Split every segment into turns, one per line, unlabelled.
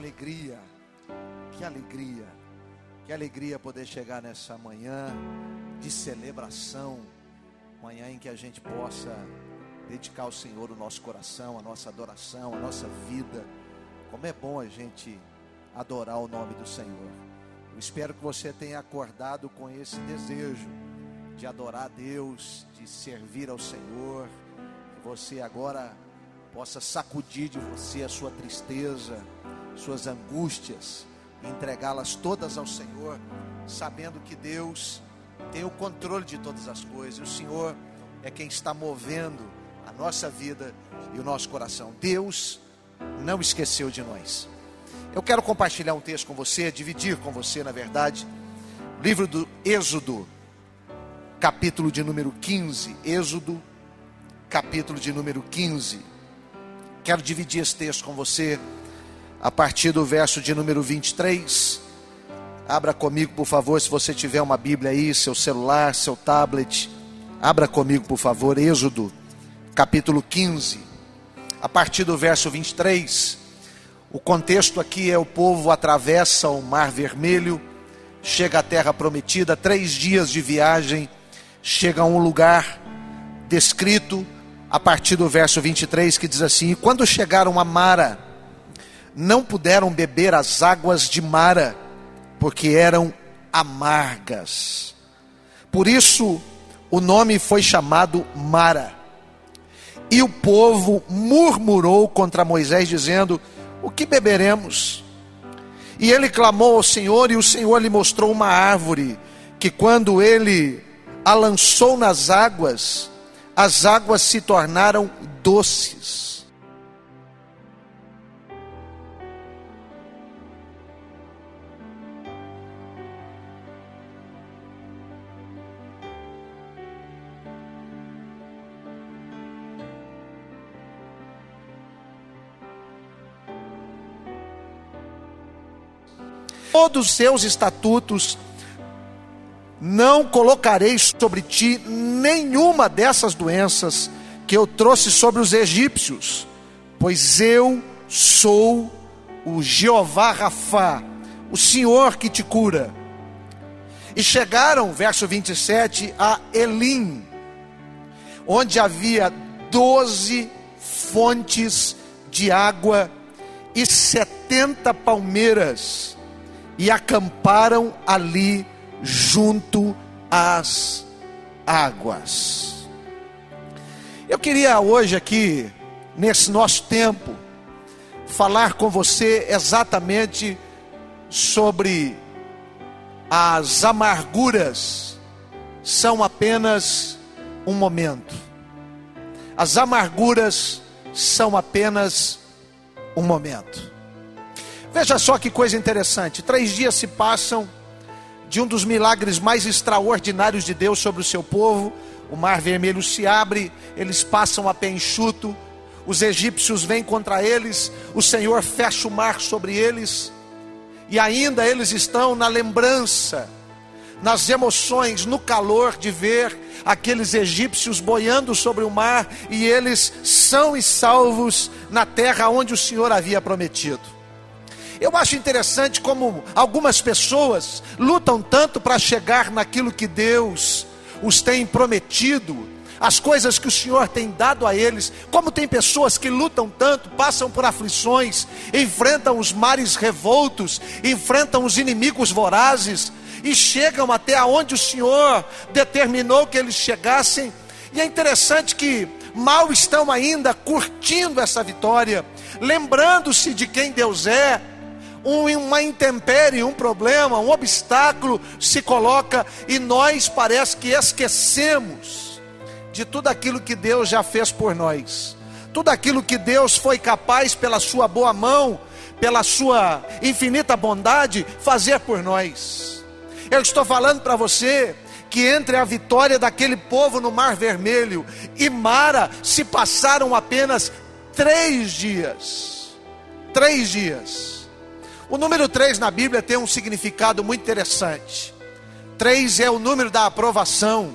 alegria, que alegria, que alegria poder chegar nessa manhã de celebração, manhã em que a gente possa dedicar ao Senhor o nosso coração, a nossa adoração, a nossa vida. Como é bom a gente adorar o nome do Senhor. Eu espero que você tenha acordado com esse desejo de adorar a Deus, de servir ao Senhor, que você agora possa sacudir de você a sua tristeza, suas angústias, entregá-las todas ao Senhor, sabendo que Deus tem o controle de todas as coisas. O Senhor é quem está movendo a nossa vida e o nosso coração. Deus não esqueceu de nós. Eu quero compartilhar um texto com você, dividir com você, na verdade, livro do Êxodo, capítulo de número 15. Êxodo, capítulo de número 15. Quero dividir esse texto com você a partir do verso de número 23. Abra comigo, por favor, se você tiver uma Bíblia aí, seu celular, seu tablet. Abra comigo, por favor, Êxodo, capítulo 15. A partir do verso 23. O contexto aqui é o povo atravessa o Mar Vermelho, chega à terra prometida, três dias de viagem, chega a um lugar descrito a partir do verso 23 que diz assim: quando chegaram a Mara, não puderam beber as águas de Mara, porque eram amargas. Por isso o nome foi chamado Mara. E o povo murmurou contra Moisés, dizendo: O que beberemos? E ele clamou ao Senhor, e o Senhor lhe mostrou uma árvore, que quando ele a lançou nas águas, as águas se tornaram doces. Todos os seus estatutos, não colocarei sobre ti nenhuma dessas doenças que eu trouxe sobre os egípcios, pois eu sou o Jeová Rafá, o Senhor que te cura. E chegaram, verso 27, a Elim, onde havia doze fontes de água e setenta palmeiras e acamparam ali junto às águas. Eu queria hoje aqui, nesse nosso tempo, falar com você exatamente sobre as amarguras são apenas um momento. As amarguras são apenas um momento. Veja só que coisa interessante: três dias se passam de um dos milagres mais extraordinários de Deus sobre o seu povo. O mar vermelho se abre, eles passam a pé enxuto, os egípcios vêm contra eles, o Senhor fecha o mar sobre eles, e ainda eles estão na lembrança, nas emoções, no calor de ver aqueles egípcios boiando sobre o mar, e eles são e salvos na terra onde o Senhor havia prometido. Eu acho interessante como algumas pessoas lutam tanto para chegar naquilo que Deus os tem prometido, as coisas que o Senhor tem dado a eles, como tem pessoas que lutam tanto, passam por aflições, enfrentam os mares revoltos, enfrentam os inimigos vorazes e chegam até aonde o Senhor determinou que eles chegassem. E é interessante que mal estão ainda curtindo essa vitória, lembrando-se de quem Deus é, uma intempérie, um problema, um obstáculo se coloca e nós parece que esquecemos de tudo aquilo que Deus já fez por nós, tudo aquilo que Deus foi capaz, pela Sua boa mão, pela Sua infinita bondade, fazer por nós. Eu estou falando para você que entre a vitória daquele povo no Mar Vermelho e Mara se passaram apenas três dias. Três dias. O número 3 na Bíblia tem um significado muito interessante. 3 é o número da aprovação.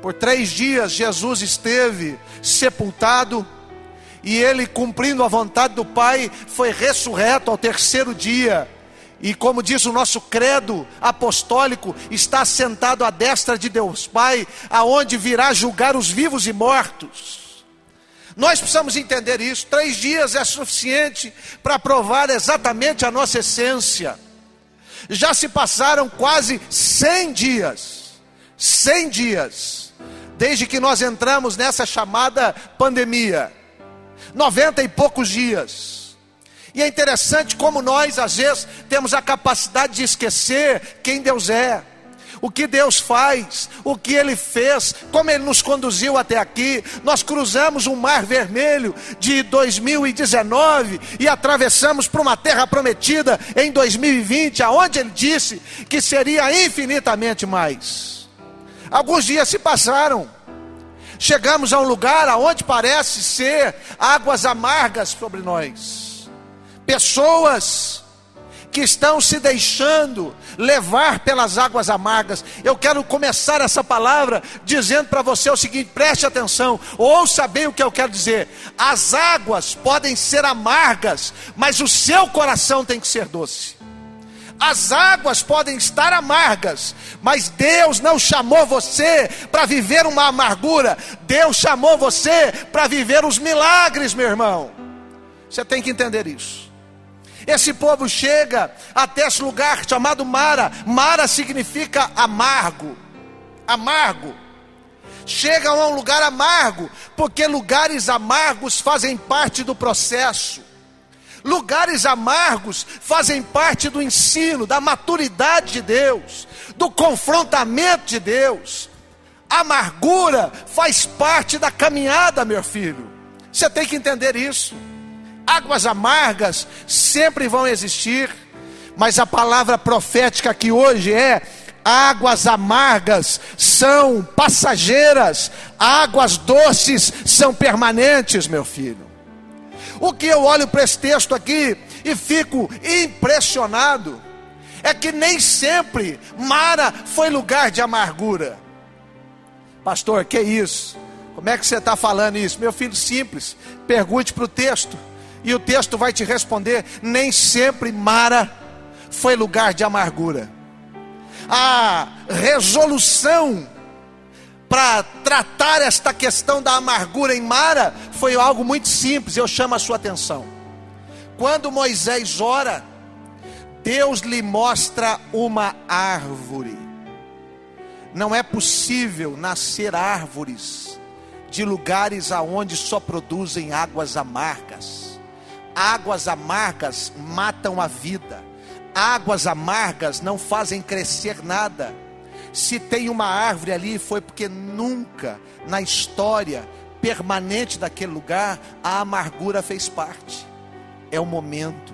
Por três dias Jesus esteve sepultado, e ele, cumprindo a vontade do Pai, foi ressurreto ao terceiro dia. E como diz o nosso credo apostólico, está sentado à destra de Deus Pai, aonde virá julgar os vivos e mortos. Nós precisamos entender isso. Três dias é suficiente para provar exatamente a nossa essência. Já se passaram quase cem dias, cem dias, desde que nós entramos nessa chamada pandemia. Noventa e poucos dias. E é interessante como nós, às vezes, temos a capacidade de esquecer quem Deus é, o que Deus faz, o que Ele fez, como Ele nos conduziu até aqui. Nós cruzamos um mar vermelho de 2019 e atravessamos para uma terra prometida em 2020, aonde Ele disse que seria infinitamente mais. Alguns dias se passaram. Chegamos a um lugar aonde parece ser águas amargas sobre nós pessoas que estão se deixando levar pelas águas amargas. Eu quero começar essa palavra dizendo para você o seguinte: preste atenção, ouça bem o que eu quero dizer. As águas podem ser amargas, mas o seu coração tem que ser doce. As águas podem estar amargas, mas Deus não chamou você para viver uma amargura, Deus chamou você para viver os milagres, meu irmão. Você tem que entender isso. Esse povo chega até esse lugar chamado Mara. Mara significa amargo. Amargo. Chegam a um lugar amargo, porque lugares amargos fazem parte do processo. Lugares amargos fazem parte do ensino, da maturidade de Deus, do confrontamento de Deus. Amargura faz parte da caminhada, meu filho. Você tem que entender isso. Águas amargas sempre vão existir, mas a palavra profética que hoje é águas amargas são passageiras, águas doces são permanentes, meu filho. O que eu olho para esse texto aqui e fico impressionado é que nem sempre Mara foi lugar de amargura. Pastor, que isso? Como é que você está falando isso? Meu filho, simples. Pergunte para o texto. E o texto vai te responder: nem sempre Mara foi lugar de amargura. A resolução para tratar esta questão da amargura em Mara foi algo muito simples, eu chamo a sua atenção. Quando Moisés ora, Deus lhe mostra uma árvore. Não é possível nascer árvores de lugares aonde só produzem águas amargas. Águas amargas matam a vida. Águas amargas não fazem crescer nada. Se tem uma árvore ali, foi porque nunca na história permanente daquele lugar a amargura fez parte. É o momento.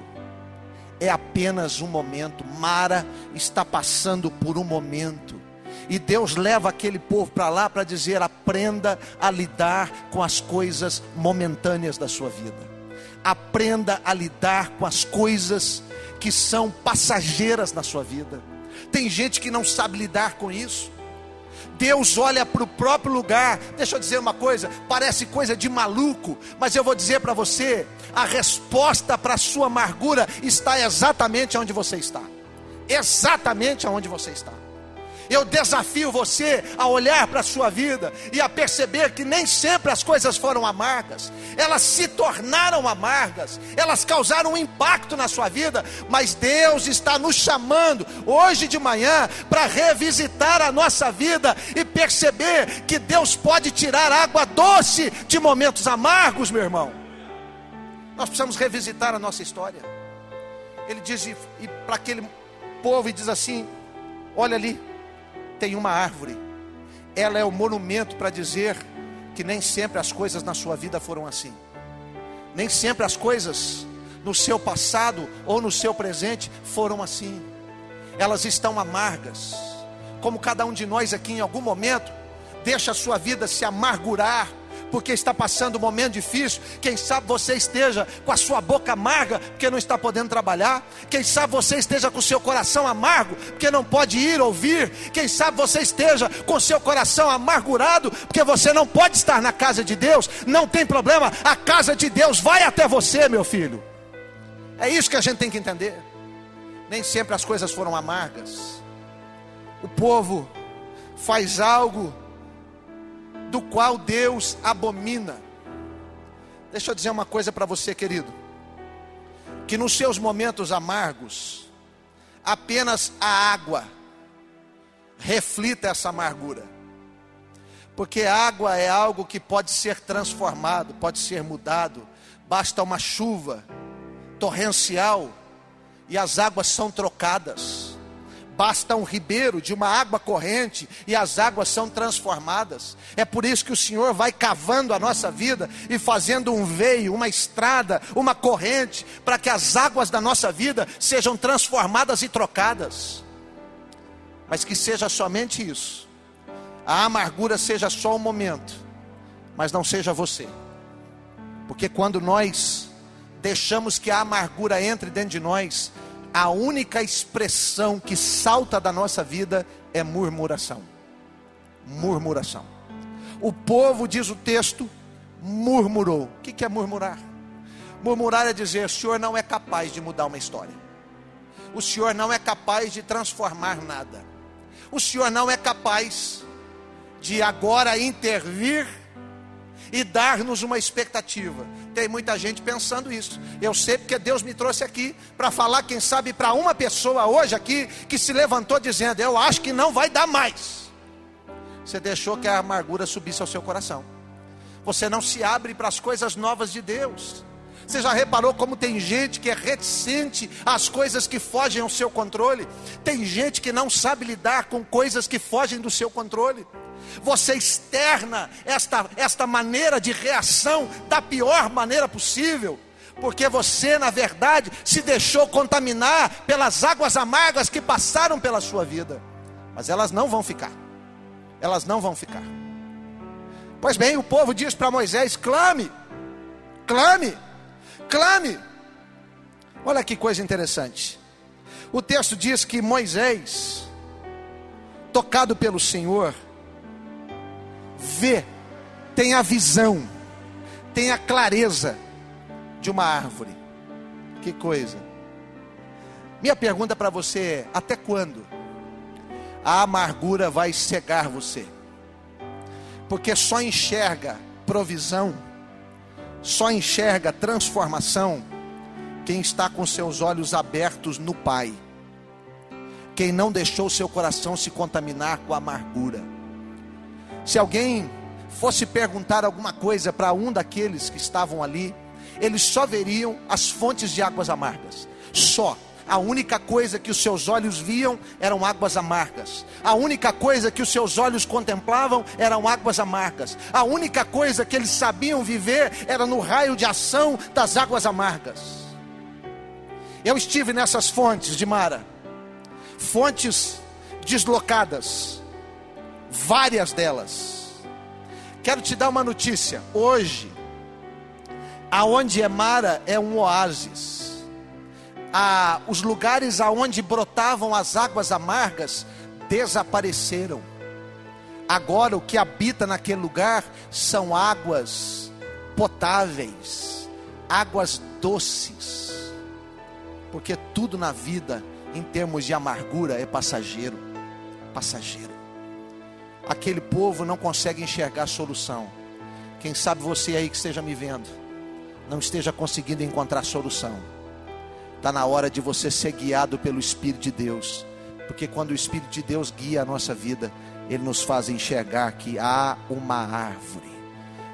É apenas um momento. Mara está passando por um momento. E Deus leva aquele povo para lá para dizer: aprenda a lidar com as coisas momentâneas da sua vida aprenda a lidar com as coisas que são passageiras na sua vida. Tem gente que não sabe lidar com isso. Deus olha para o próprio lugar. Deixa eu dizer uma coisa, parece coisa de maluco, mas eu vou dizer para você: a resposta para a sua amargura está exatamente onde você está. Exatamente onde você está. Eu desafio você a olhar para a sua vida e a perceber que nem sempre as coisas foram amargas, elas se tornaram amargas, elas causaram um impacto na sua vida, mas Deus está nos chamando hoje de manhã para revisitar a nossa vida e perceber que Deus pode tirar água doce de momentos amargos, meu irmão. Nós precisamos revisitar a nossa história. Ele diz para aquele povo e diz assim: Olha ali, tem uma árvore. Ela é o monumento para dizer que nem sempre as coisas na sua vida foram assim. Nem sempre as coisas no seu passado ou no seu presente foram assim. Elas estão amargas. Como cada um de nós aqui em algum momento deixa a sua vida se amargurar porque está passando um momento difícil. Quem sabe você esteja com a sua boca amarga, porque não está podendo trabalhar. Quem sabe você esteja com o seu coração amargo, porque não pode ir ouvir. Quem sabe você esteja com o seu coração amargurado, porque você não pode estar na casa de Deus. Não tem problema, a casa de Deus vai até você, meu filho. É isso que a gente tem que entender. Nem sempre as coisas foram amargas. O povo faz algo do qual Deus abomina. Deixa eu dizer uma coisa para você, querido. Que nos seus momentos amargos, apenas a água reflita essa amargura. Porque água é algo que pode ser transformado, pode ser mudado. Basta uma chuva torrencial e as águas são trocadas. Basta um ribeiro de uma água corrente e as águas são transformadas. É por isso que o Senhor vai cavando a nossa vida e fazendo um veio, uma estrada, uma corrente, para que as águas da nossa vida sejam transformadas e trocadas. Mas que seja somente isso. A amargura seja só um momento, mas não seja você. Porque quando nós deixamos que a amargura entre dentro de nós, a única expressão que salta da nossa vida é murmuração. Murmuração. O povo, diz o texto, murmurou. O que é murmurar? Murmurar é dizer: o Senhor não é capaz de mudar uma história. O Senhor não é capaz de transformar nada. O Senhor não é capaz de agora intervir e dar-nos uma expectativa. Tem muita gente pensando isso. Eu sei porque Deus me trouxe aqui para falar, quem sabe, para uma pessoa hoje aqui que se levantou dizendo: Eu acho que não vai dar mais. Você deixou que a amargura subisse ao seu coração. Você não se abre para as coisas novas de Deus. Você já reparou como tem gente que é reticente às coisas que fogem ao seu controle? Tem gente que não sabe lidar com coisas que fogem do seu controle. Você externa esta, esta maneira de reação da pior maneira possível, porque você, na verdade, se deixou contaminar pelas águas amargas que passaram pela sua vida, mas elas não vão ficar, elas não vão ficar. Pois bem, o povo diz para Moisés: clame, clame, clame. Olha que coisa interessante. O texto diz que Moisés, tocado pelo Senhor, vê, tem a visão, tem a clareza de uma árvore. Que coisa. Minha pergunta para você é: até quando a amargura vai cegar você? Porque só enxerga provisão, só enxerga transformação quem está com seus olhos abertos no Pai. Quem não deixou seu coração se contaminar com a amargura. Se alguém fosse perguntar alguma coisa para um daqueles que estavam ali, eles só veriam as fontes de águas amargas. Só. A única coisa que os seus olhos viam eram águas amargas. A única coisa que os seus olhos contemplavam eram águas amargas. A única coisa que eles sabiam viver era no raio de ação das águas amargas. Eu estive nessas fontes de Mara, fontes deslocadas, várias delas. Quero te dar uma notícia. Hoje, aonde é Mara é um oásis. Ah, os lugares aonde brotavam as águas amargas desapareceram. Agora o que habita naquele lugar são águas potáveis, águas doces. Porque tudo na vida, em termos de amargura, é passageiro. Passageiro aquele povo não consegue enxergar a solução. Quem sabe você aí que esteja me vendo, não esteja conseguindo encontrar solução. Está na hora de você ser guiado pelo Espírito de Deus, porque quando o Espírito de Deus guia a nossa vida, ele nos faz enxergar que há uma árvore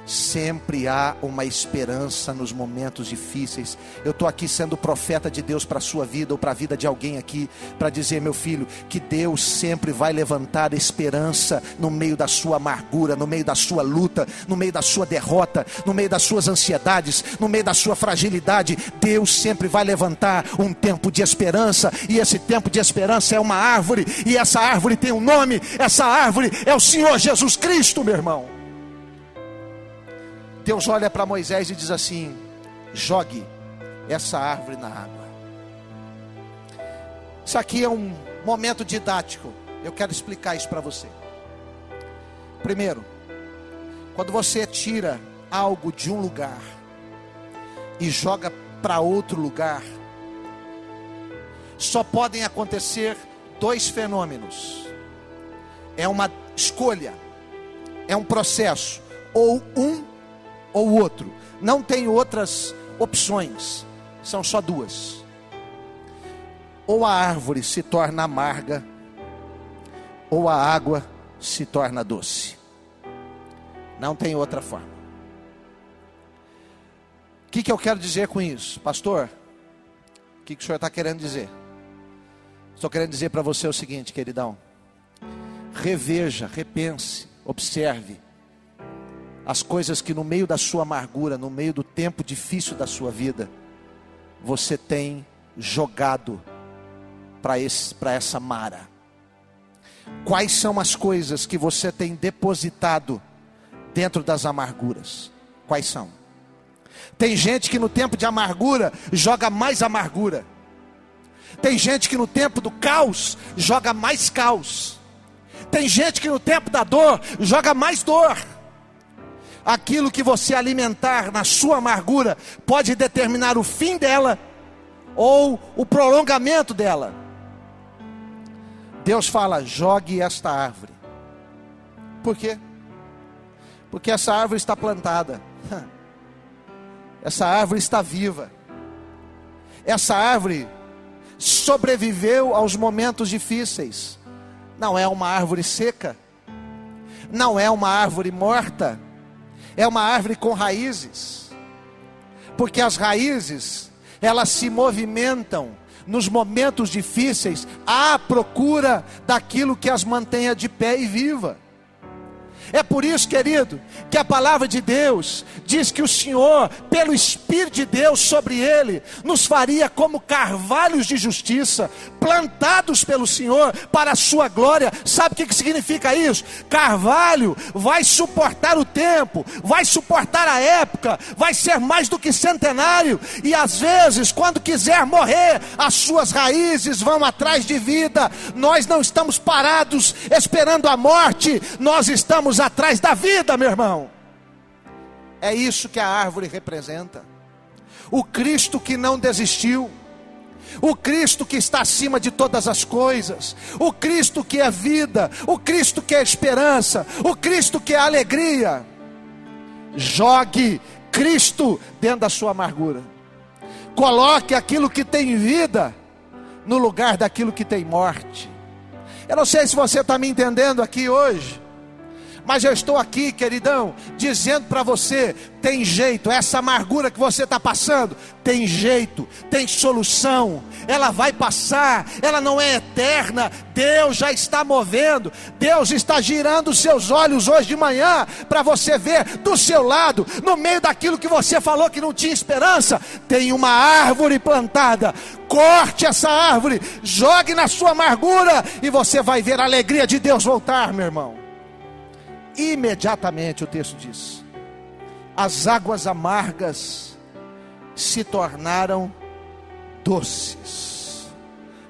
Sempre há uma esperança nos momentos difíceis. Eu estou aqui sendo profeta de Deus para a sua vida ou para a vida de alguém aqui, para dizer, meu filho, que Deus sempre vai levantar esperança no meio da sua amargura, no meio da sua luta, no meio da sua derrota, no meio das suas ansiedades, no meio da sua fragilidade. Deus sempre vai levantar um tempo de esperança, e esse tempo de esperança é uma árvore, e essa árvore tem um nome, essa árvore é o Senhor Jesus Cristo, meu irmão. Deus olha para Moisés e diz assim: jogue essa árvore na água. Isso aqui é um momento didático. Eu quero explicar isso para você. Primeiro, quando você tira algo de um lugar e joga para outro lugar, só podem acontecer dois fenômenos. É uma escolha, é um processo, ou um ou outro. Não tem outras opções, são só duas. Ou a árvore se torna amarga, ou a água se torna doce. Não tem outra forma. O que, que eu quero dizer com isso, pastor? O que, que o senhor está querendo dizer? Estou querendo dizer para você o seguinte, queridão. Reveja, repense, observe as coisas que no meio da sua amargura, no meio do tempo difícil da sua vida, você tem jogado para essa mara. Quais são as coisas que você tem depositado dentro das amarguras? Quais são? Tem gente que no tempo de amargura joga mais amargura. Tem gente que no tempo do caos joga mais caos. Tem gente que no tempo da dor joga mais dor aquilo que você alimentar na sua amargura pode determinar o fim dela ou o prolongamento dela. Deus fala: jogue esta árvore. Por quê? Porque essa árvore está plantada, essa árvore está viva, essa árvore sobreviveu aos momentos difíceis. Não é uma árvore seca, não é uma árvore morta, é uma árvore com raízes, porque as raízes, elas se movimentam nos momentos difíceis à procura daquilo que as mantenha de pé e viva. É por isso, querido, que a palavra de Deus diz que o Senhor, pelo Espírito de Deus sobre ele, nos faria como carvalhos de justiça, plantados pelo Senhor para a sua glória. Sabe o que significa isso? Carvalho vai suportar o tempo, vai suportar a época, vai ser mais do que centenário, e às vezes, quando quiser morrer, as suas raízes vão atrás de vida. Nós não estamos parados esperando a morte, nós estamos atrás da vida, meu irmão. É isso que a árvore representa. O Cristo que não desistiu, o Cristo que está acima de todas as coisas, o Cristo que é vida, o Cristo que é esperança, o Cristo que é alegria. Jogue Cristo dentro da sua amargura. Coloque aquilo que tem vida no lugar daquilo que tem morte. Eu não sei se você está me entendendo aqui hoje. Mas eu estou aqui, queridão, dizendo para você: tem jeito, essa amargura que você está passando, tem jeito, tem solução, ela vai passar, ela não é eterna. Deus já está movendo, Deus está girando os seus olhos hoje de manhã para você ver do seu lado, no meio daquilo que você falou que não tinha esperança, tem uma árvore plantada. Corte essa árvore, jogue na sua amargura e você vai ver a alegria de Deus voltar, meu irmão imediatamente, o texto diz: as águas amargas se tornaram doces.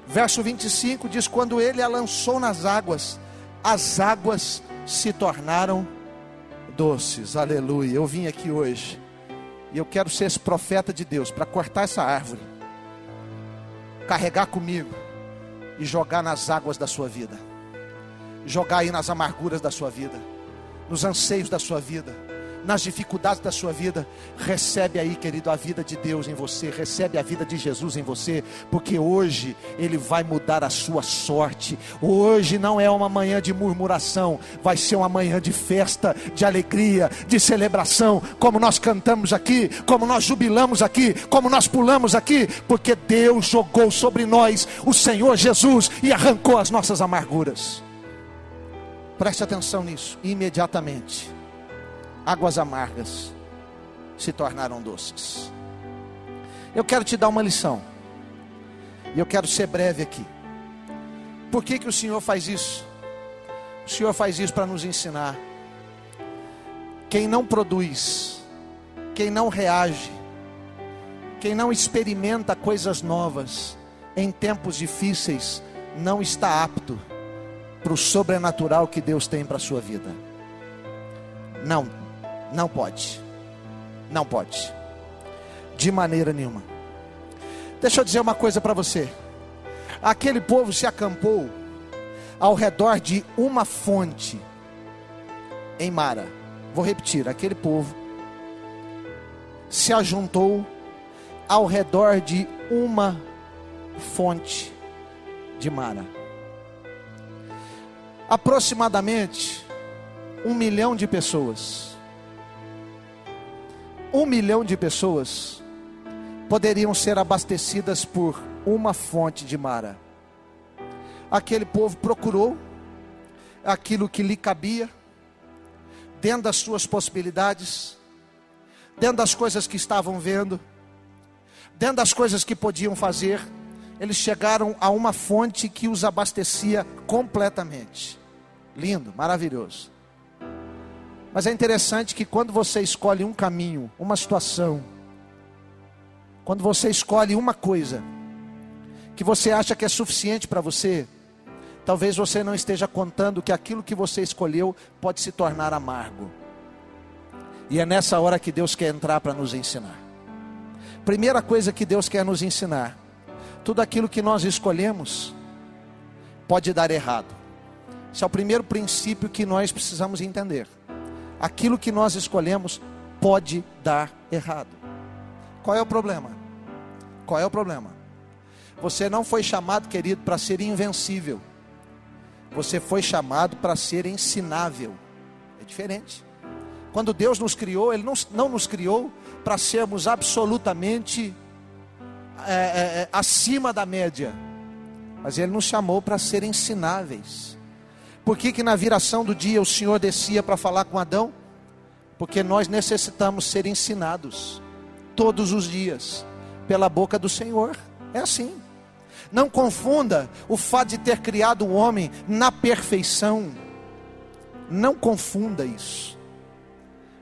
Verso 25 diz: Quando ele a lançou nas águas, as águas se tornaram doces. Aleluia. Eu vim aqui hoje e eu quero ser esse profeta de Deus para cortar essa árvore, carregar comigo e jogar nas águas da sua vida, jogar aí nas amarguras da sua vida nos anseios da sua vida, nas dificuldades da sua vida, recebe aí, querido, a vida de Deus em você, recebe a vida de Jesus em você, porque hoje Ele vai mudar a sua sorte. Hoje não é uma manhã de murmuração, vai ser uma manhã de festa, de alegria, de celebração, como nós cantamos aqui, como nós jubilamos aqui, como nós pulamos aqui, porque Deus jogou sobre nós o Senhor Jesus e arrancou as nossas amarguras. Preste atenção nisso. Imediatamente, águas amargas se tornaram doces. Eu quero te dar uma lição. E eu quero ser breve aqui. Por que, que o Senhor faz isso? O Senhor faz isso para nos ensinar. Quem não produz quem não reage, quem não experimenta coisas novas em tempos difíceis, não está apto para o sobrenatural que Deus tem para a sua vida. Não, não pode. Não pode. De maneira nenhuma. Deixa eu dizer uma coisa para você. Aquele povo se acampou ao redor de uma fonte em Mara. Vou repetir: aquele povo se ajuntou ao redor de uma fonte de Mara. Aproximadamente um milhão de pessoas. Um milhão de pessoas poderiam ser abastecidas por uma fonte de Mara. Aquele povo procurou aquilo que lhe cabia, dentro das suas possibilidades, dentro das coisas que estavam vendo, dentro das coisas que podiam fazer, eles chegaram a uma fonte que os abastecia completamente. Lindo, maravilhoso. Mas é interessante que quando você escolhe um caminho, uma situação, quando você escolhe uma coisa que você acha que é suficiente para você, talvez você não esteja contando que aquilo que você escolheu pode se tornar amargo. E é nessa hora que Deus quer entrar para nos ensinar. Primeira coisa que Deus quer nos ensinar: tudo aquilo que nós escolhemos pode dar errado. Esse é o primeiro princípio que nós precisamos entender. Aquilo que nós escolhemos pode dar errado. Qual é o problema? Qual é o problema? Você não foi chamado, querido, para ser invencível. Você foi chamado para ser ensinável. É diferente. Quando Deus nos criou, Ele não, não nos criou para sermos absolutamente é, é, é, acima da média, mas Ele nos chamou para ser ensináveis. Por que, que na viração do dia o Senhor descia para falar com Adão? Porque nós necessitamos ser ensinados todos os dias pela boca do Senhor. É assim. Não confunda o fato de ter criado o homem na perfeição. Não confunda isso.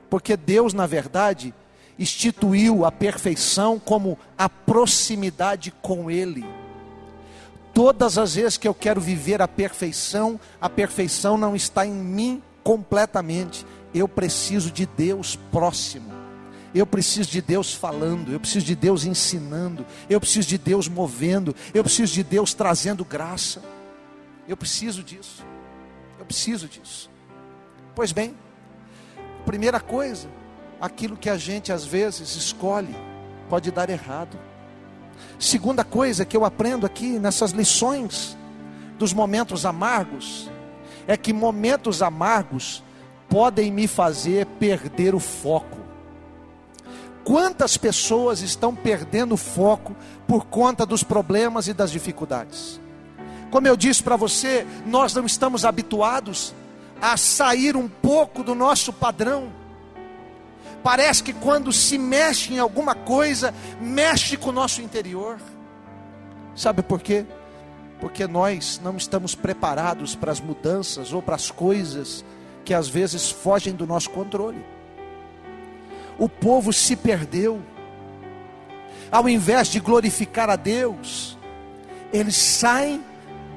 Porque Deus, na verdade, instituiu a perfeição como a proximidade com Ele. Todas as vezes que eu quero viver a perfeição, a perfeição não está em mim completamente. Eu preciso de Deus próximo. Eu preciso de Deus falando, eu preciso de Deus ensinando, eu preciso de Deus movendo, eu preciso de Deus trazendo graça. Eu preciso disso. Eu preciso disso. Pois bem, primeira coisa, aquilo que a gente às vezes escolhe pode dar errado. Segunda coisa que eu aprendo aqui nessas lições dos momentos amargos é que momentos amargos podem me fazer perder o foco. Quantas pessoas estão perdendo foco por conta dos problemas e das dificuldades? Como eu disse para você, nós não estamos habituados a sair um pouco do nosso padrão. Parece que quando se mexe em alguma coisa, mexe com o nosso interior. Sabe por quê? Porque nós não estamos preparados para as mudanças ou para as coisas que às vezes fogem do nosso controle o povo se perdeu. Ao invés de glorificar a Deus, eles saem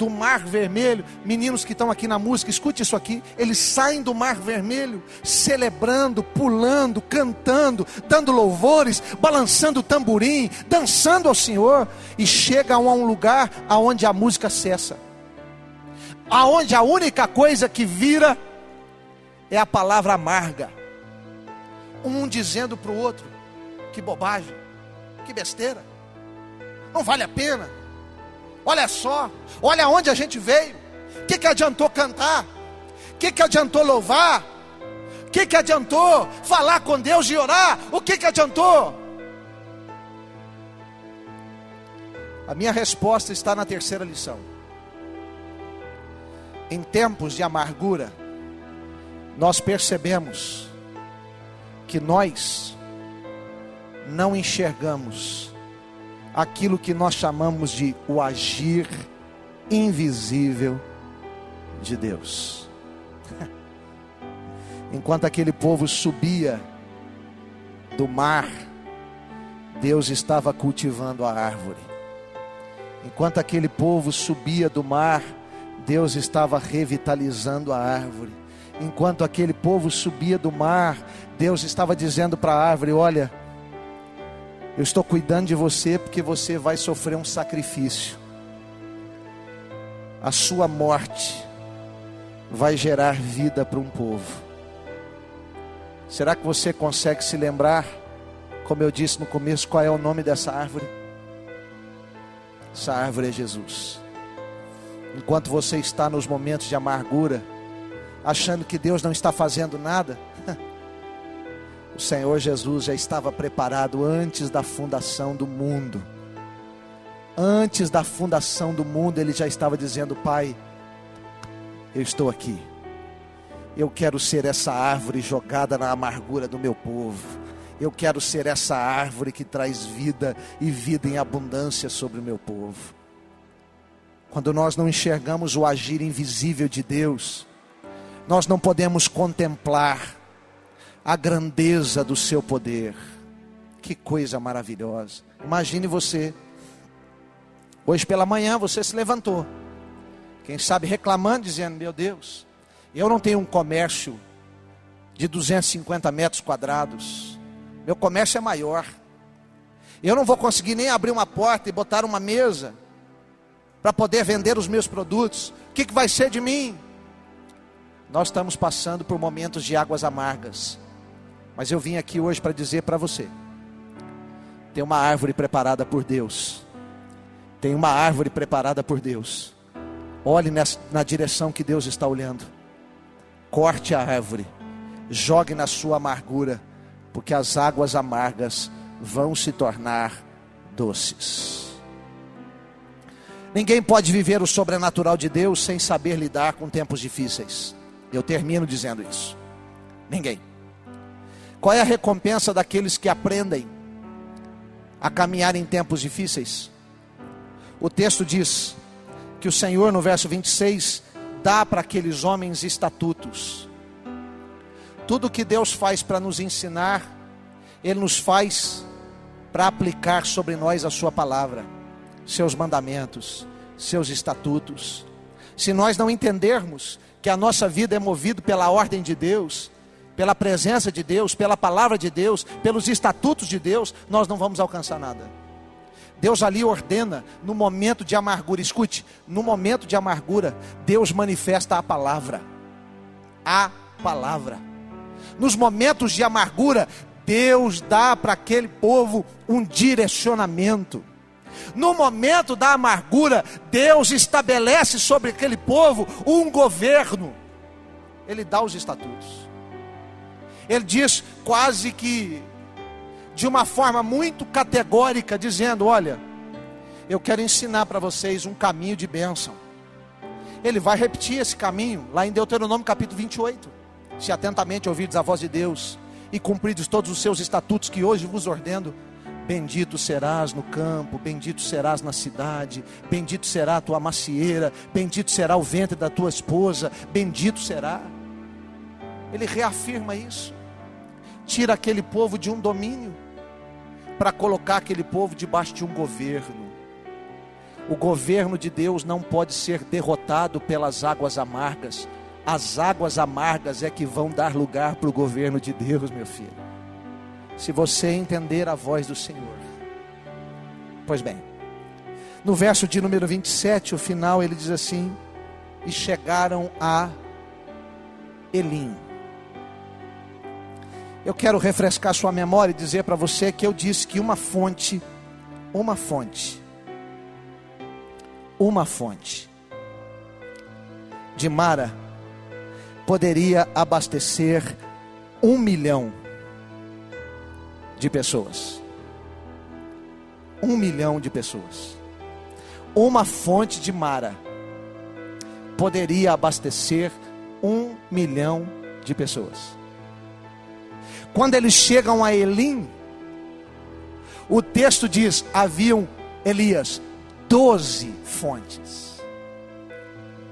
do mar vermelho. Meninos que estão aqui na música, escute isso aqui. Eles saem do mar vermelho, celebrando, pulando, cantando, dando louvores, balançando o tamborim, dançando ao Senhor, e chegam a um lugar aonde a música cessa. Aonde a única coisa que vira é a palavra amarga um dizendo para o outro: que bobagem, que besteira, não vale a pena. Olha só, olha onde a gente veio. O que, que adiantou cantar? O que, que adiantou louvar? O que, que adiantou falar com Deus e orar? O que, que adiantou? A minha resposta está na terceira lição. Em tempos de amargura, nós percebemos que nós não enxergamos aquilo que nós chamamos de o agir invisível de Deus. Enquanto aquele povo subia do mar, Deus estava cultivando a árvore. Enquanto aquele povo subia do mar, Deus estava revitalizando a árvore. Enquanto aquele povo subia do mar, Deus estava dizendo para a árvore: Olha, eu estou cuidando de você porque você vai sofrer um sacrifício. A sua morte vai gerar vida para um povo. Será que você consegue se lembrar, como eu disse no começo, qual é o nome dessa árvore? Essa árvore é Jesus. Enquanto você está nos momentos de amargura, achando que Deus não está fazendo nada, o Senhor Jesus já estava preparado antes da fundação do mundo. Antes da fundação do mundo, ele já estava dizendo: Pai, eu estou aqui. Eu quero ser essa árvore jogada na amargura do meu povo. Eu quero ser essa árvore que traz vida e vida em abundância sobre o meu povo. Quando nós não enxergamos o agir invisível de Deus, nós não podemos contemplar a grandeza do seu poder. Que coisa maravilhosa. Imagine você, hoje pela manhã você se levantou, quem sabe reclamando, dizendo: Meu Deus, eu não tenho um comércio de 250 metros quadrados, meu comércio é maior. Eu não vou conseguir nem abrir uma porta e botar uma mesa para poder vender os meus produtos. O que, que vai ser de mim? Nós estamos passando por momentos de águas amargas. Mas eu vim aqui hoje para dizer para você: tem uma árvore preparada por Deus. Tem uma árvore preparada por Deus. Olhe nessa, na direção que Deus está olhando. Corte a árvore. Jogue na sua amargura. Porque as águas amargas vão se tornar doces. Ninguém pode viver o sobrenatural de Deus sem saber lidar com tempos difíceis. Eu termino dizendo isso. Ninguém. Qual é a recompensa daqueles que aprendem a caminhar em tempos difíceis? O texto diz que o Senhor, no verso 26, dá para aqueles homens estatutos. Tudo que Deus faz para nos ensinar, Ele nos faz para aplicar sobre nós a Sua palavra, seus mandamentos, seus estatutos. Se nós não entendermos que a nossa vida é movida pela ordem de Deus, pela presença de Deus, pela palavra de Deus, pelos estatutos de Deus, nós não vamos alcançar nada. Deus ali ordena no momento de amargura, escute, no momento de amargura, Deus manifesta a palavra. A palavra. Nos momentos de amargura, Deus dá para aquele povo um direcionamento. No momento da amargura, Deus estabelece sobre aquele povo um governo. Ele dá os estatutos. Ele diz quase que de uma forma muito categórica, dizendo: Olha, eu quero ensinar para vocês um caminho de bênção. Ele vai repetir esse caminho lá em Deuteronômio capítulo 28. Se atentamente ouvirdes a voz de Deus e cumprides todos os seus estatutos que hoje vos ordeno, bendito serás no campo, bendito serás na cidade, bendito será a tua macieira, bendito será o ventre da tua esposa, bendito será. Ele reafirma isso tira aquele povo de um domínio para colocar aquele povo debaixo de um governo. O governo de Deus não pode ser derrotado pelas águas amargas. As águas amargas é que vão dar lugar para o governo de Deus, meu filho. Se você entender a voz do Senhor. Pois bem, no verso de número 27, o final, ele diz assim: E chegaram a Elim. Eu quero refrescar sua memória e dizer para você que eu disse que uma fonte, uma fonte, uma fonte de Mara poderia abastecer um milhão de pessoas. Um milhão de pessoas. Uma fonte de Mara poderia abastecer um milhão de pessoas. Quando eles chegam a Elim, o texto diz: haviam, Elias, doze fontes.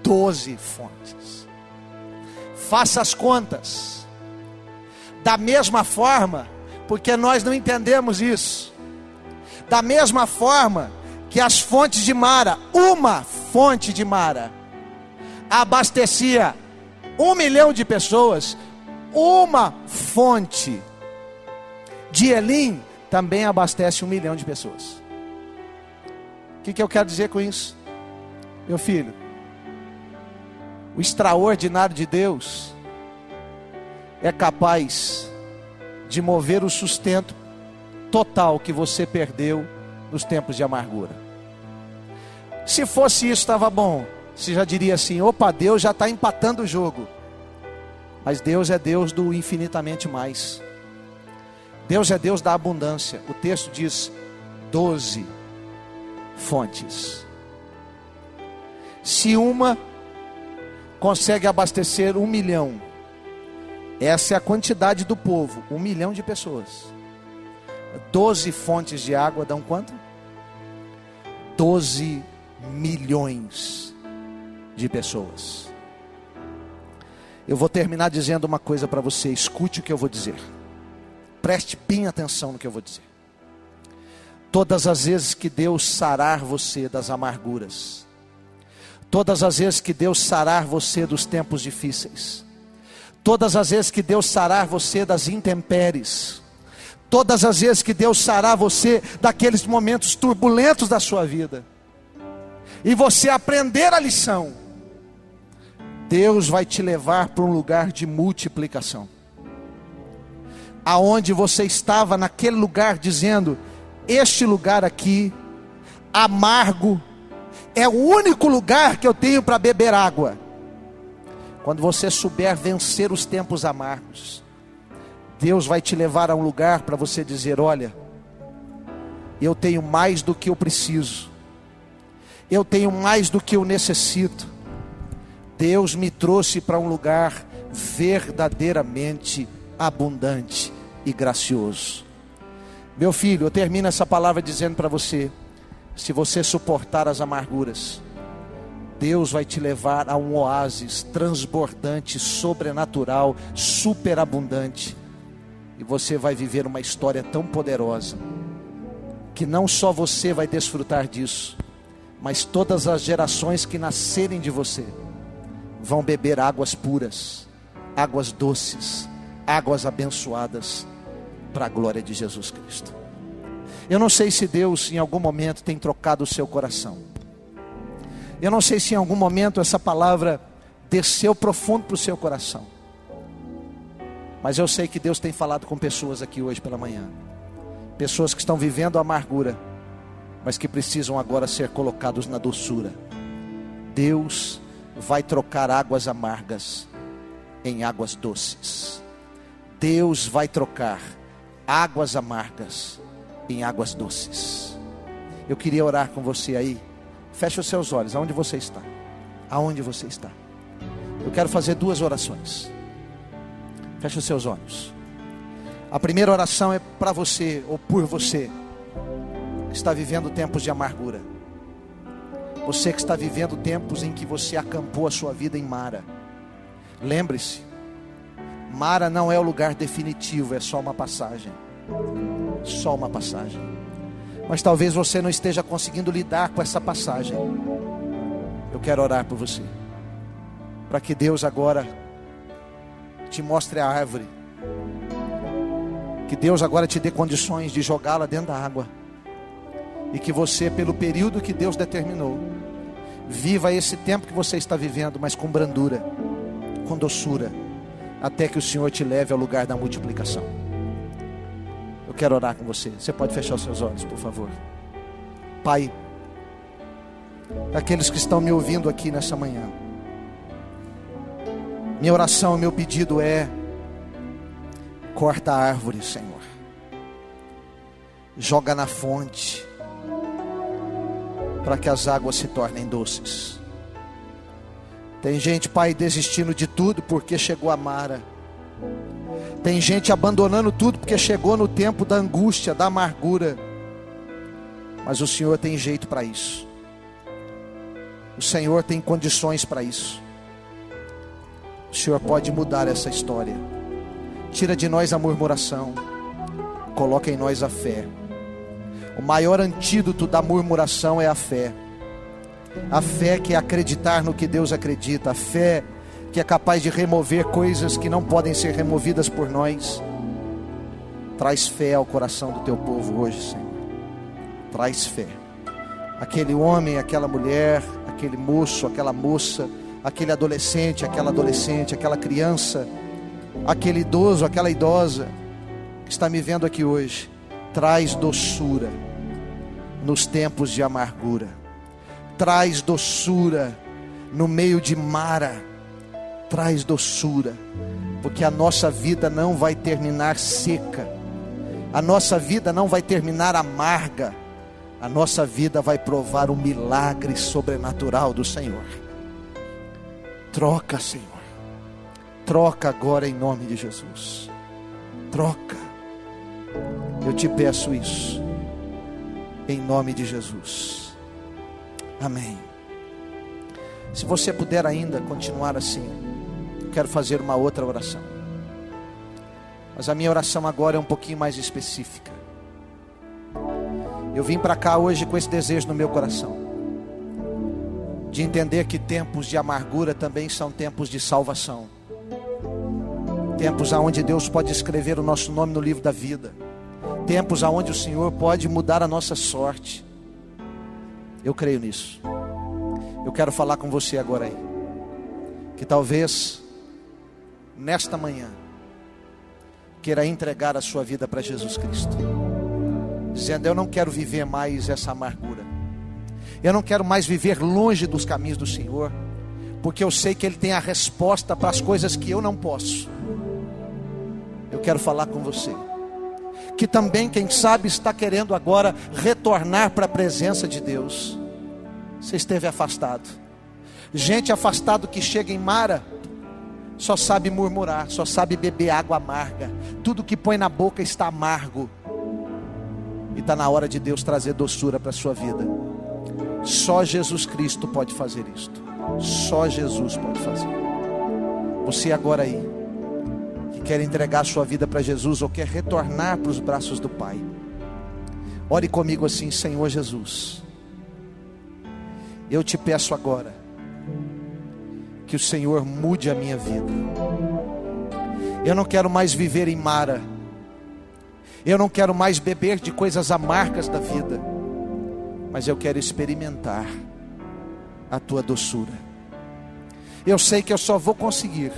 Doze fontes. Faça as contas. Da mesma forma, porque nós não entendemos isso. Da mesma forma que as fontes de Mara, uma fonte de Mara, abastecia um milhão de pessoas, uma fonte de Elim também abastece um milhão de pessoas. O que, que eu quero dizer com isso? Meu filho, o extraordinário de Deus é capaz de mover o sustento total que você perdeu nos tempos de amargura. Se fosse isso, estava bom. Você já diria assim: opa, Deus já está empatando o jogo. Mas Deus é Deus do infinitamente mais. Deus é Deus da abundância. O texto diz: doze fontes. Se uma consegue abastecer um milhão, essa é a quantidade do povo, um milhão de pessoas. Doze fontes de água dão quanto? Doze milhões de pessoas. Eu vou terminar dizendo uma coisa para você, escute o que eu vou dizer. Preste bem atenção no que eu vou dizer. Todas as vezes que Deus sarar você das amarguras, todas as vezes que Deus sarar você dos tempos difíceis, todas as vezes que Deus sarar você das intempéries, todas as vezes que Deus sarar você daqueles momentos turbulentos da sua vida, e você aprender a lição, Deus vai te levar para um lugar de multiplicação aonde você estava naquele lugar dizendo: Este lugar aqui, amargo, é o único lugar que eu tenho para beber água. Quando você souber vencer os tempos amargos, Deus vai te levar a um lugar para você dizer: Olha, eu tenho mais do que eu preciso, eu tenho mais do que eu necessito. Deus me trouxe para um lugar verdadeiramente abundante e gracioso. Meu filho, eu termino essa palavra dizendo para você: se você suportar as amarguras, Deus vai te levar a um oásis transbordante, sobrenatural, superabundante. E você vai viver uma história tão poderosa, que não só você vai desfrutar disso, mas todas as gerações que nascerem de você vão beber águas puras, águas doces, águas abençoadas para a glória de Jesus Cristo. Eu não sei se Deus em algum momento tem trocado o seu coração. Eu não sei se em algum momento essa palavra desceu profundo para o seu coração. Mas eu sei que Deus tem falado com pessoas aqui hoje pela manhã. Pessoas que estão vivendo a amargura, mas que precisam agora ser colocados na doçura. Deus vai trocar águas amargas em águas doces. Deus vai trocar águas amargas em águas doces. Eu queria orar com você aí. Feche os seus olhos, aonde você está? Aonde você está? Eu quero fazer duas orações. Feche os seus olhos. A primeira oração é para você ou por você que está vivendo tempos de amargura. Você que está vivendo tempos em que você acampou a sua vida em Mara. Lembre-se, Mara não é o lugar definitivo, é só uma passagem. Só uma passagem. Mas talvez você não esteja conseguindo lidar com essa passagem. Eu quero orar por você. Para que Deus agora te mostre a árvore. Que Deus agora te dê condições de jogá-la dentro da água. E que você, pelo período que Deus determinou, viva esse tempo que você está vivendo, mas com brandura, com doçura até que o Senhor te leve ao lugar da multiplicação. Eu quero orar com você. Você pode fechar os seus olhos, por favor. Pai, aqueles que estão me ouvindo aqui nessa manhã, minha oração, meu pedido é: corta a árvore, Senhor, joga na fonte, para que as águas se tornem doces. Tem gente, pai, desistindo de tudo porque chegou a Mara. Tem gente abandonando tudo porque chegou no tempo da angústia, da amargura. Mas o Senhor tem jeito para isso. O Senhor tem condições para isso. O Senhor pode mudar essa história. Tira de nós a murmuração. coloca em nós a fé. O maior antídoto da murmuração é a fé. A fé que é acreditar no que Deus acredita, a fé que é capaz de remover coisas que não podem ser removidas por nós. Traz fé ao coração do teu povo hoje, Senhor. Traz fé. Aquele homem, aquela mulher, aquele moço, aquela moça, aquele adolescente, aquela adolescente, aquela criança, aquele idoso, aquela idosa que está me vendo aqui hoje, traz doçura nos tempos de amargura, traz doçura no meio de mara, traz doçura, porque a nossa vida não vai terminar seca, a nossa vida não vai terminar amarga, a nossa vida vai provar o milagre sobrenatural do Senhor. Troca, Senhor. Troca agora em nome de Jesus. Troca. Eu te peço isso. Em nome de Jesus. Amém. Se você puder ainda continuar assim, quero fazer uma outra oração. Mas a minha oração agora é um pouquinho mais específica. Eu vim para cá hoje com esse desejo no meu coração de entender que tempos de amargura também são tempos de salvação. Tempos aonde Deus pode escrever o nosso nome no livro da vida. Tempos aonde o Senhor pode mudar a nossa sorte. Eu creio nisso. Eu quero falar com você agora aí. Que talvez nesta manhã queira entregar a sua vida para Jesus Cristo. Dizendo: Eu não quero viver mais essa amargura. Eu não quero mais viver longe dos caminhos do Senhor, porque eu sei que Ele tem a resposta para as coisas que eu não posso. Eu quero falar com você, que também, quem sabe, está querendo agora retornar para a presença de Deus. Você esteve afastado, gente afastado que chega em Mara, só sabe murmurar, só sabe beber água amarga, tudo que põe na boca está amargo, e está na hora de Deus trazer doçura para a sua vida. Só Jesus Cristo pode fazer isto. Só Jesus pode fazer. Você agora aí, quer entregar sua vida para Jesus ou quer retornar para os braços do Pai, ore comigo assim, Senhor Jesus. Eu te peço agora que o Senhor mude a minha vida. Eu não quero mais viver em Mara. Eu não quero mais beber de coisas amargas da vida mas eu quero experimentar a tua doçura. Eu sei que eu só vou conseguir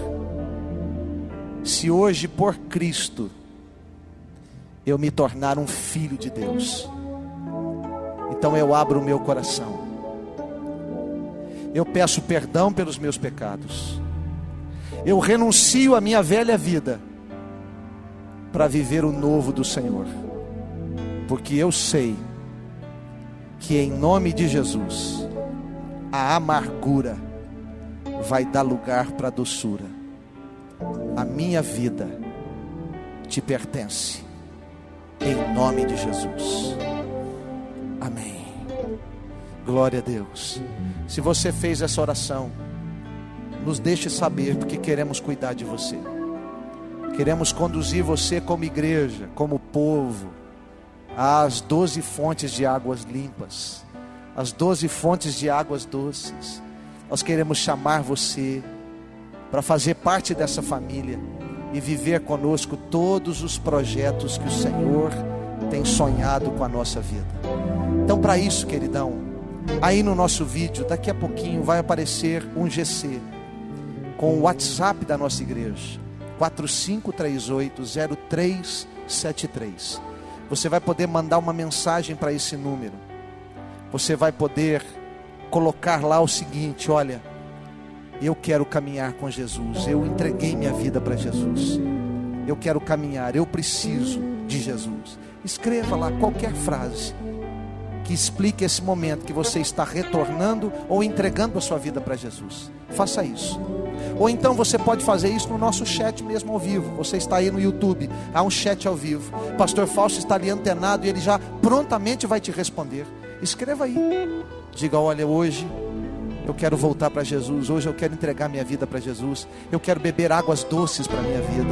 se hoje, por Cristo, eu me tornar um filho de Deus. Então eu abro o meu coração. Eu peço perdão pelos meus pecados. Eu renuncio à minha velha vida para viver o novo do Senhor. Porque eu sei que em nome de Jesus a amargura vai dar lugar para a doçura. A minha vida te pertence. Em nome de Jesus. Amém. Glória a Deus. Se você fez essa oração, nos deixe saber, porque queremos cuidar de você. Queremos conduzir você como igreja, como povo as doze fontes de águas limpas, as doze fontes de águas doces. Nós queremos chamar você para fazer parte dessa família e viver conosco todos os projetos que o Senhor tem sonhado com a nossa vida. Então, para isso, queridão, aí no nosso vídeo, daqui a pouquinho vai aparecer um GC com o WhatsApp da nossa igreja, 45380373. Você vai poder mandar uma mensagem para esse número. Você vai poder colocar lá o seguinte: olha, eu quero caminhar com Jesus. Eu entreguei minha vida para Jesus. Eu quero caminhar. Eu preciso de Jesus. Escreva lá qualquer frase que explique esse momento que você está retornando ou entregando a sua vida para Jesus. Faça isso. Ou então você pode fazer isso no nosso chat mesmo ao vivo. Você está aí no YouTube, há um chat ao vivo. Pastor Fausto está ali antenado e ele já prontamente vai te responder. Escreva aí. Diga: Olha, hoje eu quero voltar para Jesus. Hoje eu quero entregar minha vida para Jesus. Eu quero beber águas doces para minha vida.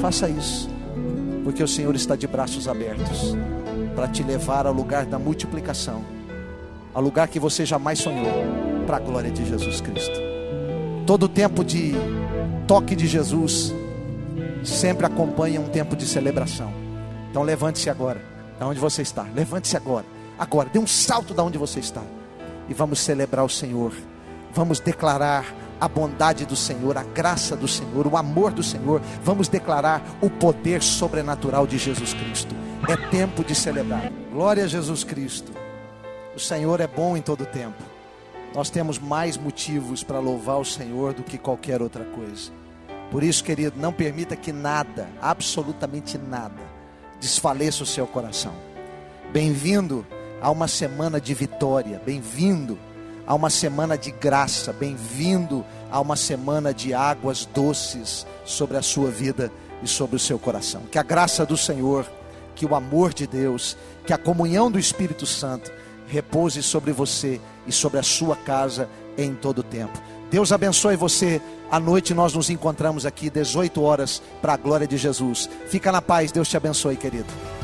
Faça isso. porque o Senhor está de braços abertos para te levar ao lugar da multiplicação, ao lugar que você jamais sonhou, para a glória de Jesus Cristo. Todo tempo de toque de Jesus sempre acompanha um tempo de celebração. Então levante-se agora, da onde você está. Levante-se agora. Agora, dê um salto da onde você está. E vamos celebrar o Senhor. Vamos declarar a bondade do Senhor, a graça do Senhor, o amor do Senhor. Vamos declarar o poder sobrenatural de Jesus Cristo. É tempo de celebrar. Glória a Jesus Cristo. O Senhor é bom em todo tempo. Nós temos mais motivos para louvar o Senhor do que qualquer outra coisa. Por isso, querido, não permita que nada, absolutamente nada, desfaleça o seu coração. Bem-vindo a uma semana de vitória, bem-vindo a uma semana de graça, bem-vindo a uma semana de águas doces sobre a sua vida e sobre o seu coração. Que a graça do Senhor, que o amor de Deus, que a comunhão do Espírito Santo repouse sobre você e sobre a sua casa em todo o tempo. Deus abençoe você. À noite nós nos encontramos aqui, 18 horas, para a glória de Jesus. Fica na paz, Deus te abençoe, querido.